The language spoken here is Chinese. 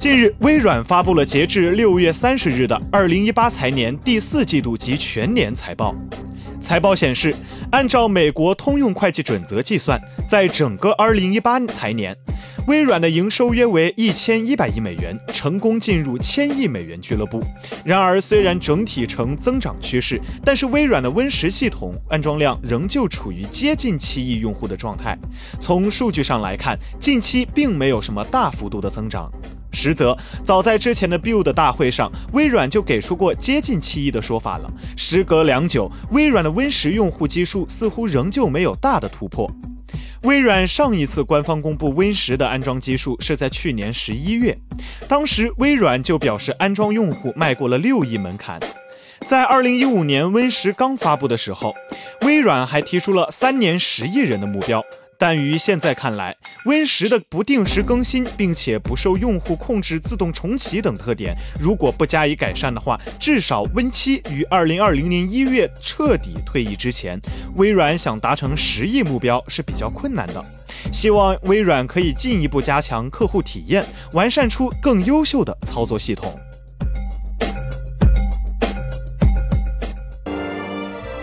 近日，微软发布了截至六月三十日的二零一八财年第四季度及全年财报。财报显示，按照美国通用会计准则计算，在整个二零一八财年，微软的营收约为一千一百亿美元，成功进入千亿美元俱乐部。然而，虽然整体呈增长趋势，但是微软的 Win 十系统安装量仍旧处于接近七亿用户的状态。从数据上来看，近期并没有什么大幅度的增长。实则，早在之前的 Build 大会上，微软就给出过接近七亿的说法了。时隔良久，微软的 Win 十用户基数似乎仍旧没有大的突破。微软上一次官方公布 Win 十的安装基数是在去年十一月，当时微软就表示安装用户迈过了六亿门槛。在二零一五年 Win 十刚发布的时候，微软还提出了三年十亿人的目标。但于现在看来，Win 十的不定时更新，并且不受用户控制、自动重启等特点，如果不加以改善的话，至少 Win 七于二零二零年一月彻底退役之前，微软想达成十亿目标是比较困难的。希望微软可以进一步加强客户体验，完善出更优秀的操作系统。